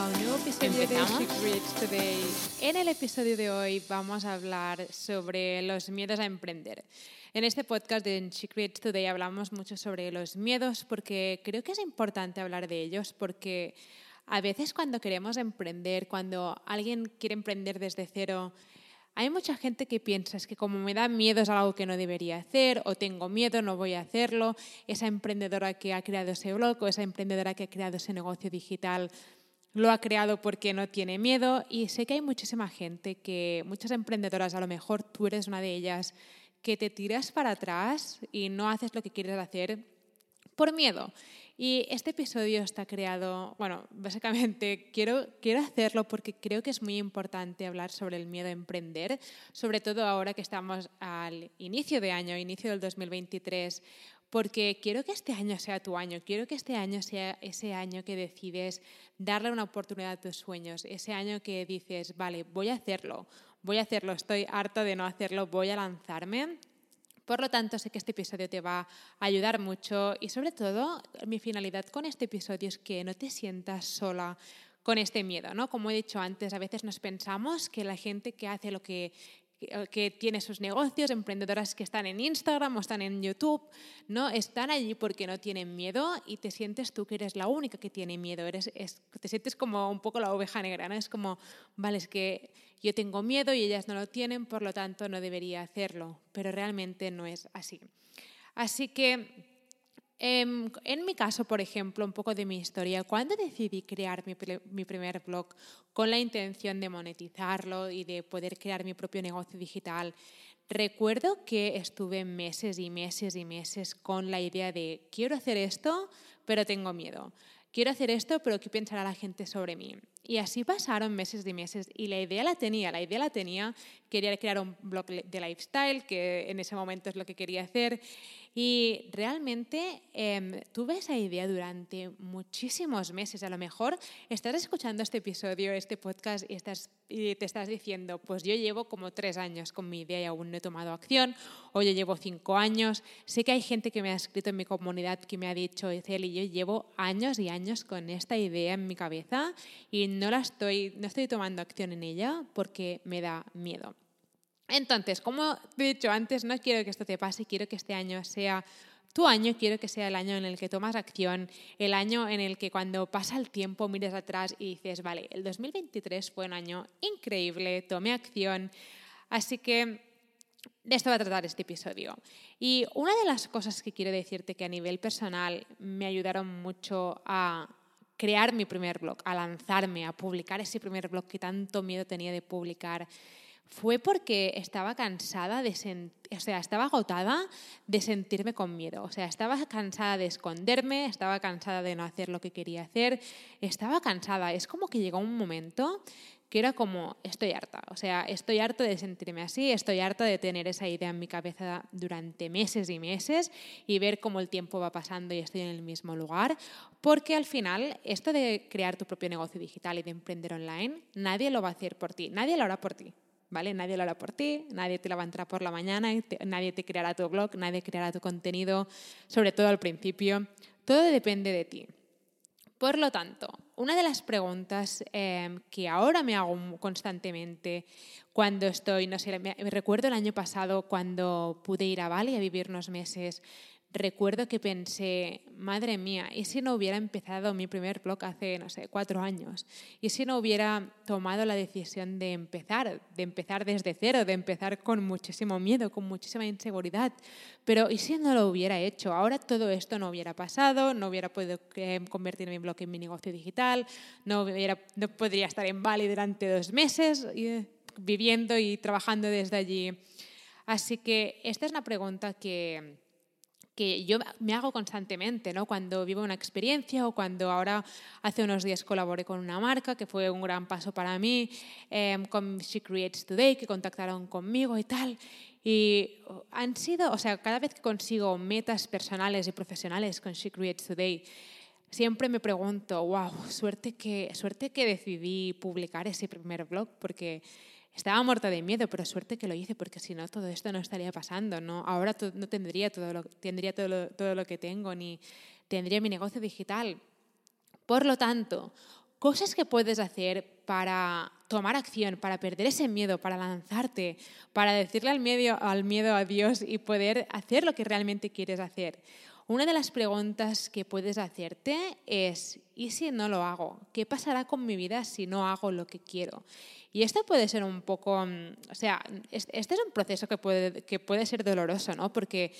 nuevo episodio ¿Empezamos? de She Creates Today. En el episodio de hoy vamos a hablar sobre los miedos a emprender. En este podcast de She Creates Today hablamos mucho sobre los miedos porque creo que es importante hablar de ellos porque a veces cuando queremos emprender, cuando alguien quiere emprender desde cero, hay mucha gente que piensa es que como me da miedo es algo que no debería hacer o tengo miedo, no voy a hacerlo. Esa emprendedora que ha creado ese blog o esa emprendedora que ha creado ese negocio digital lo ha creado porque no tiene miedo y sé que hay muchísima gente que, muchas emprendedoras, a lo mejor tú eres una de ellas, que te tiras para atrás y no haces lo que quieres hacer por miedo. Y este episodio está creado, bueno, básicamente quiero, quiero hacerlo porque creo que es muy importante hablar sobre el miedo a emprender, sobre todo ahora que estamos al inicio de año, inicio del 2023, porque quiero que este año sea tu año, quiero que este año sea ese año que decides darle una oportunidad a tus sueños, ese año que dices, vale, voy a hacerlo, voy a hacerlo, estoy harta de no hacerlo, voy a lanzarme por lo tanto, sé que este episodio te va a ayudar mucho y sobre todo mi finalidad con este episodio es que no te sientas sola con este miedo, ¿no? Como he dicho antes, a veces nos pensamos que la gente que hace lo que que tiene sus negocios, emprendedoras que están en Instagram o están en YouTube, ¿no? Están allí porque no tienen miedo y te sientes tú que eres la única que tiene miedo, eres, te sientes como un poco la oveja negra, ¿no? Es como, vale, es que yo tengo miedo y ellas no lo tienen, por lo tanto no debería hacerlo, pero realmente no es así. Así que en mi caso, por ejemplo, un poco de mi historia, cuando decidí crear mi, primer blog con la intención de monetizarlo y de poder crear mi propio negocio digital, recuerdo que estuve meses y meses y meses con la idea de quiero hacer esto, pero tengo miedo. Quiero hacer esto, pero ¿qué pensará la gente sobre mí? Y así pasaron meses y meses y la idea la tenía, la idea la tenía, quería crear un blog de lifestyle, que en ese momento es lo que quería hacer y realmente eh, tuve esa idea durante muchísimos meses. A lo mejor estás escuchando este episodio, este podcast, y, estás, y te estás diciendo, pues yo llevo como tres años con mi idea y aún no he tomado acción, o yo llevo cinco años. Sé que hay gente que me ha escrito en mi comunidad que me ha dicho, Celi, yo llevo años y años con esta idea en mi cabeza y no, la estoy, no estoy tomando acción en ella porque me da miedo. Entonces, como he dicho antes, no quiero que esto te pase, quiero que este año sea tu año, quiero que sea el año en el que tomas acción, el año en el que cuando pasa el tiempo mires atrás y dices, vale, el 2023 fue un año increíble, tomé acción, así que de esto va a tratar este episodio. Y una de las cosas que quiero decirte que a nivel personal me ayudaron mucho a crear mi primer blog, a lanzarme, a publicar ese primer blog que tanto miedo tenía de publicar, fue porque estaba cansada de o sea, estaba agotada de sentirme con miedo, o sea, estaba cansada de esconderme, estaba cansada de no hacer lo que quería hacer, estaba cansada, es como que llegó un momento que era como, estoy harta, o sea, estoy harta de sentirme así, estoy harta de tener esa idea en mi cabeza durante meses y meses y ver cómo el tiempo va pasando y estoy en el mismo lugar, porque al final esto de crear tu propio negocio digital y de emprender online, nadie lo va a hacer por ti, nadie lo hará por ti. ¿Vale? Nadie lo hará por ti, nadie te levantará por la mañana, nadie te creará tu blog, nadie creará tu contenido, sobre todo al principio. Todo depende de ti. Por lo tanto, una de las preguntas em, que ahora me hago constantemente cuando estoy, no sé, me, recuerdo el año pasado cuando pude ir a Bali a vivir unos meses recuerdo que pensé, madre mía, ¿y si no hubiera empezado mi primer blog hace, no sé, cuatro años? ¿Y si no hubiera tomado la decisión de empezar, de empezar desde cero, de empezar con muchísimo miedo, con muchísima inseguridad? Pero ¿y si no lo hubiera hecho? Ahora todo esto no hubiera pasado, no hubiera podido eh, convertir mi blog en mi negocio digital, no, podría estar en Bali durante dos meses eh, viviendo y trabajando desde allí. Así que esta es una pregunta que que yo me hago constantemente, ¿no? Cuando vivo una experiencia o cuando ahora hace unos días colaboré con una marca, que fue un gran paso para mí, em, con She Creates Today, que contactaron conmigo y tal. Y han sido, o sea, cada vez que consigo metas personales y profesionales con She Creates Today, siempre me pregunto, wow, suerte que, suerte que decidí publicar ese primer blog, porque estaba muerta de miedo, pero suerte que lo hice, porque si no, todo esto no estaría pasando. ¿no? Ahora no tendría, todo lo, tendría todo, todo lo que tengo, ni tendría mi negocio digital. Por lo tanto, cosas que puedes hacer para tomar acción, para perder ese miedo, para lanzarte, para decirle al miedo, al miedo a Dios y poder hacer lo que realmente quieres hacer. Una de las preguntas que puedes hacerte es, ¿y si no lo hago? ¿Qué pasará con mi vida si no hago lo que quiero? Y esto puede ser un poco, mm, o sea, este es un proceso que puede, que puede ser doloroso, ¿no? Porque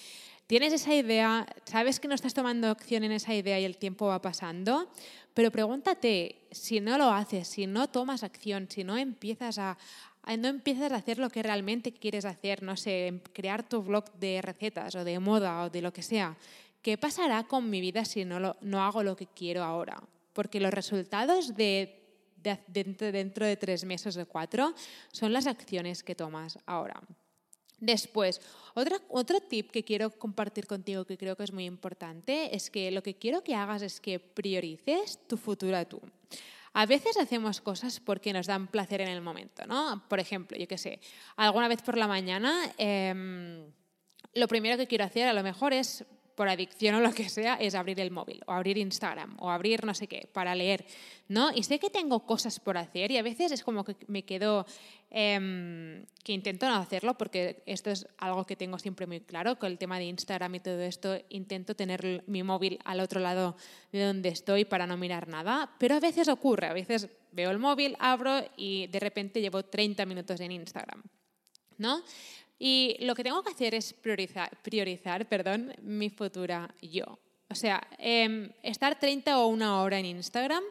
tienes esa idea, sabes que no estás tomando acción en esa idea y el tiempo va pasando, pero pregúntate si no lo haces, si no tomas acción, si no empiezas a, no empiezas a hacer lo que realmente quieres hacer, no sé, crear tu blog de recetas o de moda o de lo que sea. ¿Qué pasará con mi vida si no, no hago lo que quiero ahora? Porque los resultados de dentro, dentro de tres meses o cuatro son las acciones que tomas ahora. Después, otra, otro tip que quiero compartir contigo que creo que es muy importante es que lo que quiero que hagas es que priorices tu futuro tú. A veces hacemos cosas porque nos dan placer en el momento, ¿no? Por ejemplo, yo qué sé, alguna vez por la mañana em, lo primero que quiero hacer a lo mejor es por adicción o lo que sea, es abrir el móvil o abrir Instagram o abrir no sé qué para leer, ¿no? Y sé que tengo cosas por hacer y a veces es como que me quedo, em, que intento no hacerlo porque esto es algo que tengo siempre muy claro, con el tema de Instagram y todo esto, intento tener mi móvil al otro lado de donde estoy para no mirar nada, pero a veces ocurre, a veces veo el móvil, abro y de repente llevo 30 minutos en Instagram, ¿no? Y lo que tengo que hacer es priorizar, priorizar perdón, mi futura yo. O sea, em, estar 30 o una hora en Instagram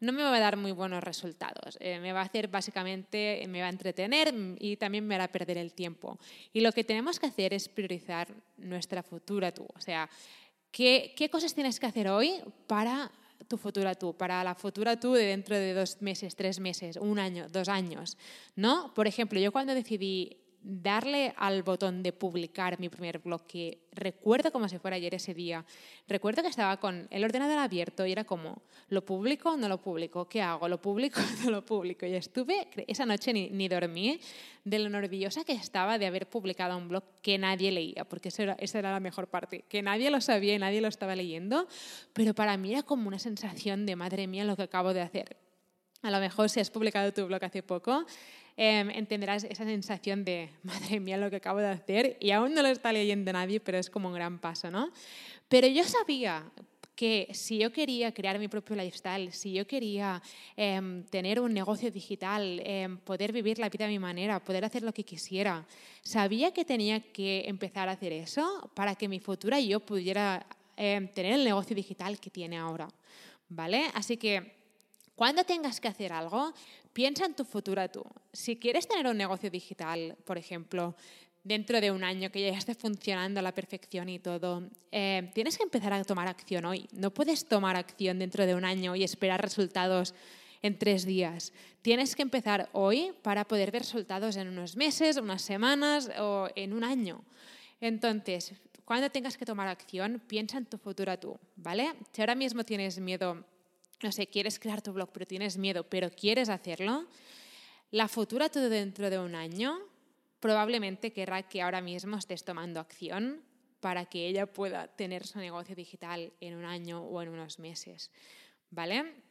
no me va a dar muy buenos resultados. Eh, me va a hacer básicamente, me va a entretener y también me hará perder el tiempo. Y lo que tenemos que hacer es priorizar nuestra futura tú. O sea, ¿qué, qué cosas tienes que hacer hoy para tu futura tú, para la futura tú de dentro de dos meses, tres meses, un año, dos años? ¿No? Por ejemplo, yo cuando decidí darle al botón de publicar mi primer blog, que recuerdo como si fuera ayer ese día. Recuerdo que estaba con el ordenador abierto y era como, ¿lo publico o no lo publico? ¿Qué hago? ¿Lo publico o no lo publico? Y estuve, esa noche ni, dormí de lo nerviosa que estaba de haber publicado un blog que nadie leía, porque esa era la mejor parte, que nadie lo sabía y nadie lo estaba leyendo, pero para mí era como una sensación de, madre mía, lo que acabo de hacer. A lo mejor si has publicado tu blog hace poco, Em, entenderás esa sensación de, madre mía, lo que acabo de hacer, y aún no lo está leyendo nadie, pero es como un gran paso, ¿no? Pero yo sabía que si yo quería crear mi propio lifestyle, si yo quería em, tener un negocio digital, em, poder vivir la vida a mi manera, poder hacer lo que quisiera, sabía que tenía que empezar a hacer eso para que mi futura yo pudiera tener el negocio digital que tiene ahora. ¿Vale? Así que cuando tengas que hacer algo, piensa en tu futuro tú. Si quieres tener un negocio digital, por ejemplo, dentro de un año que ya esté funcionando a la perfección y todo, eh, tienes que empezar a tomar acción hoy. No puedes tomar acción dentro de un año y esperar resultados en tres días. Tienes que empezar hoy para poder ver resultados en unos meses, unas semanas o en un año. Entonces, cuando tengas que tomar acción, piensa en tu futuro tú, ¿vale? Si ahora mismo tienes miedo no sé, quieres crear tu blog, pero tienes miedo, pero quieres hacerlo, la futura tú dentro de un año probablemente querrá que ahora mismo estés tomando acción para que ella pueda tener su negocio digital en un año o en unos meses. ¿Vale?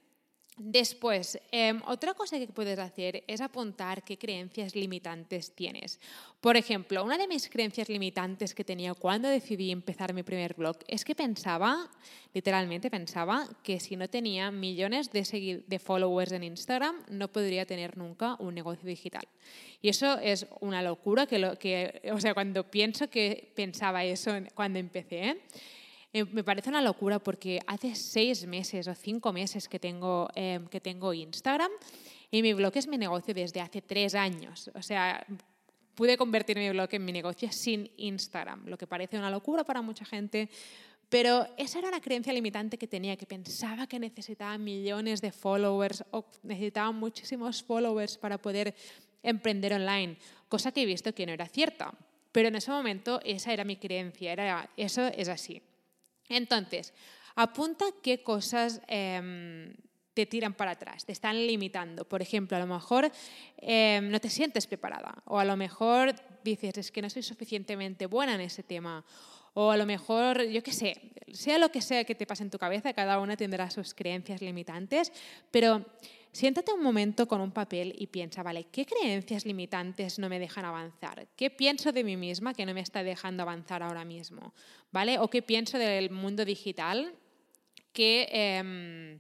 Después, em, otra cosa que puedes hacer es apuntar qué creencias limitantes tienes. Por ejemplo, una de mis creencias limitantes que tenía cuando decidí empezar mi primer blog es que pensaba, literalmente pensaba, que si no tenía millones de, de followers en Instagram, no podría tener nunca un negocio digital. Y eso es una locura, que, lo, que o sea, cuando pienso que pensaba eso cuando empecé. Eh, me parece una locura porque hace seis meses o cinco meses que tengo, em, que tengo Instagram y mi blog es mi negocio desde hace tres años. O sea, pude convertir mi blog en mi negocio sin Instagram, lo que parece una locura para mucha gente, pero esa era la creencia limitante que tenía, que pensaba que necesitaba millones de followers o necesitaba muchísimos followers para poder emprender online, cosa que he visto que no era cierta. Pero en ese momento esa era mi creencia, era, eso es así. Entonces, apunta qué cosas em, te tiran para atrás, te están limitando. Por ejemplo, a lo mejor em, no te sientes preparada o a lo mejor dices, es que no soy suficientemente buena en ese tema o a lo mejor, yo qué sé, sea lo que sea que te pase en tu cabeza, cada una tendrá sus creencias limitantes, pero siéntate un momento con un papel y piensa, vale, ¿qué creencias limitantes no me dejan avanzar? ¿Qué pienso de mí misma que no me está dejando avanzar ahora mismo? ¿Vale? ¿O qué pienso del mundo digital que... Em,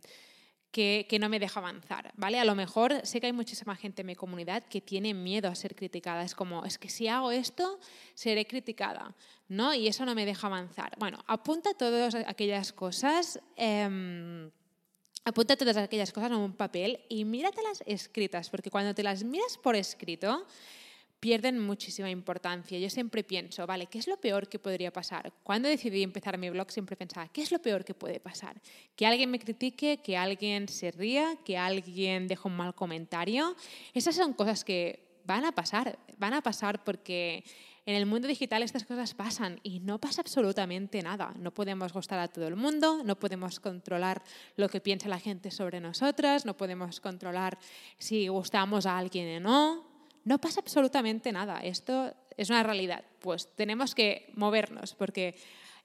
que, no me deja avanzar, ¿vale? A lo mejor sé que hay muchísima gente en mi comunidad que tiene miedo a ser criticada. Es como, es que si hago esto, seré criticada, ¿no? Y eso no me deja avanzar. Bueno, apunta todas aquellas cosas... Em, apunta todas aquellas cosas en un papel y míratelas escritas, porque cuando te las miras por escrito, pierden muchísima importancia. Yo siempre pienso, vale, ¿qué es lo peor que podría pasar? Cuando decidí empezar mi blog siempre pensaba, ¿qué es lo peor que puede pasar? Que alguien me critique, que alguien se ría, que alguien deje un mal comentario. Esas son cosas que van a pasar, van a pasar porque en el mundo digital estas cosas pasan y no pasa absolutamente nada. No podemos gustar a todo el mundo, no podemos controlar lo que piensa la gente sobre nosotras, no podemos controlar si gustamos a alguien o no no pasa absolutamente nada. Esto es una realidad. Pues tenemos que movernos porque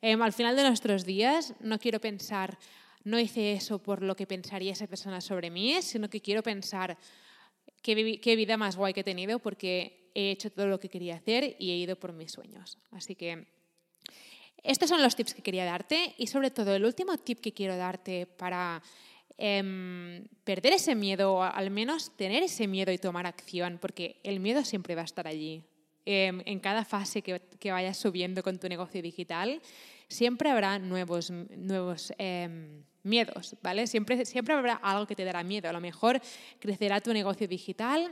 em, al final de nuestros días no quiero pensar, no hice eso por lo que pensaría esa persona sobre mí, sino que quiero pensar qué, qué vida más guay que he tenido porque he hecho todo lo que quería hacer y he ido por mis sueños. Así que estos son los tips que quería darte y sobre todo el último tip que quiero darte para Em, perder ese miedo, o al menos tener ese miedo y tomar acción, porque el miedo siempre va a estar allí. Em, en cada fase que, vayas subiendo con tu negocio digital, siempre habrá nuevos, nuevos em, miedos, ¿vale? Siempre, siempre habrá algo que te dará miedo. A lo mejor crecerá tu negocio digital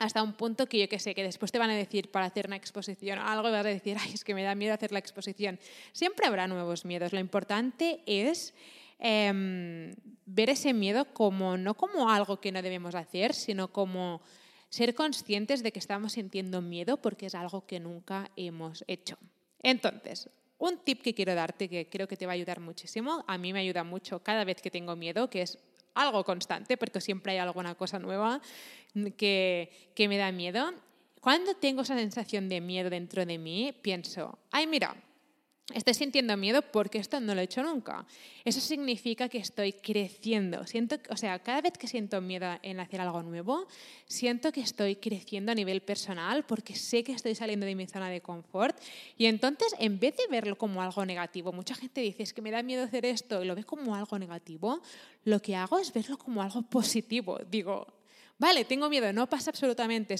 hasta un punto que yo que sé, que después te van a decir para hacer una exposición o algo y vas a decir, ay, es que me da miedo hacer la exposición. Siempre habrá nuevos miedos. Lo importante es Em, ver ese miedo como no como algo que no debemos hacer, sino como ser conscientes de que estamos sintiendo miedo porque es algo que nunca hemos hecho. Entonces, un tip que quiero darte que creo que te va a ayudar muchísimo, a mí me ayuda mucho cada vez que tengo miedo, que es algo constante, porque siempre hay alguna cosa nueva que, que me da miedo. Cuando tengo esa sensación de miedo dentro de mí, pienso, ay, mira, Estoy sintiendo miedo porque esto no lo he hecho nunca. Eso significa que estoy creciendo. Siento, o sea, cada vez que siento miedo en hacer algo nuevo, siento que estoy creciendo a nivel personal porque sé que estoy saliendo de mi zona de confort. Y entonces, en vez de verlo como algo negativo, mucha gente dice, es que me da miedo hacer esto y lo ve como algo negativo, lo que hago es verlo como algo positivo. Digo, Vale, tengo miedo, no pasa absolutamente,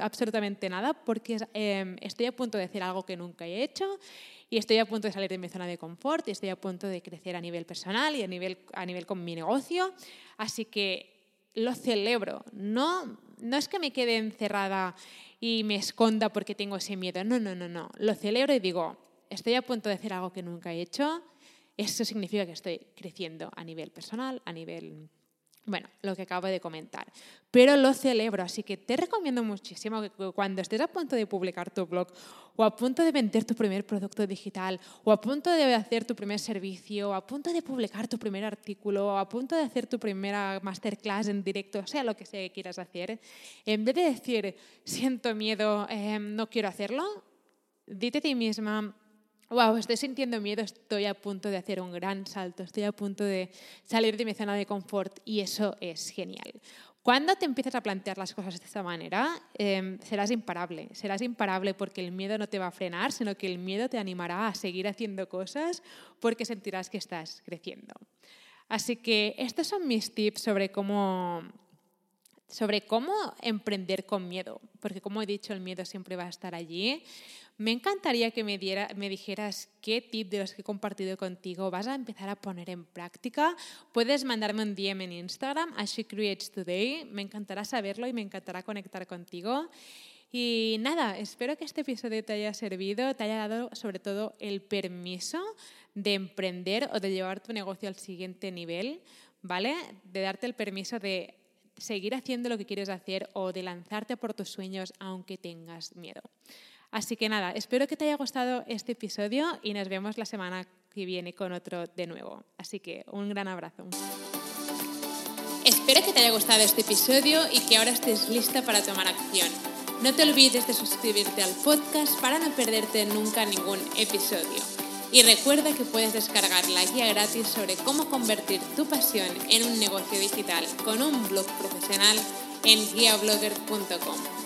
absolutamente nada porque em, estoy a punto de hacer algo que nunca he hecho y estoy a punto de salir de mi zona de confort y estoy a punto de crecer a nivel personal y a nivel, a nivel con mi negocio. Así que lo celebro. No, no es que me quede encerrada y me esconda porque tengo ese miedo. No, no, no, no. Lo celebro y digo, estoy a punto de hacer algo que nunca he hecho. Eso significa que estoy creciendo a nivel personal, a nivel bueno, lo que acabo de comentar. Pero lo celebro, así que te recomiendo muchísimo que cuando estés a punto de publicar tu blog o a punto de vender tu primer producto digital o a punto de hacer tu primer servicio o a punto de publicar tu primer artículo o a punto de hacer tu primera masterclass en directo, sea lo que sea que quieras hacer, en vez de decir siento miedo, em, no quiero hacerlo, dite a ti misma, wow, estoy sintiendo miedo, estoy a punto de hacer un gran salto, estoy a punto de salir de mi zona de confort y eso es genial. Cuando te empiezas a plantear las cosas de esta manera, em, serás imparable. Serás imparable porque el miedo no te va a frenar, sino que el miedo te animará a seguir haciendo cosas porque sentirás que estás creciendo. Así que estos son mis tips sobre cómo, sobre cómo emprender con miedo, porque como he dicho, el miedo siempre va a estar allí. Me encantaría que me, dijeras qué tip de los que he compartido contigo vas a empezar a poner en práctica. Puedes mandarme un DM en Instagram a Creates Today. Me encantará saberlo y me encantará conectar contigo. Y nada, espero que este episodio te haya servido, te haya dado sobre todo el permiso de emprender o de llevar tu negocio al siguiente nivel, ¿vale? De darte el permiso de seguir haciendo lo que quieres hacer o de lanzarte por tus sueños aunque tengas miedo. Así que nada, espero que te haya gustado este episodio y nos vemos la semana que viene con otro de nuevo. Así que un gran abrazo. Espero que te haya gustado este episodio y que ahora estés lista para tomar acción. No te olvides de suscribirte al podcast para no perderte nunca ningún episodio. Y recuerda que puedes descargar la guía gratis sobre cómo convertir tu pasión en un negocio digital con un blog profesional en guiablogger.com.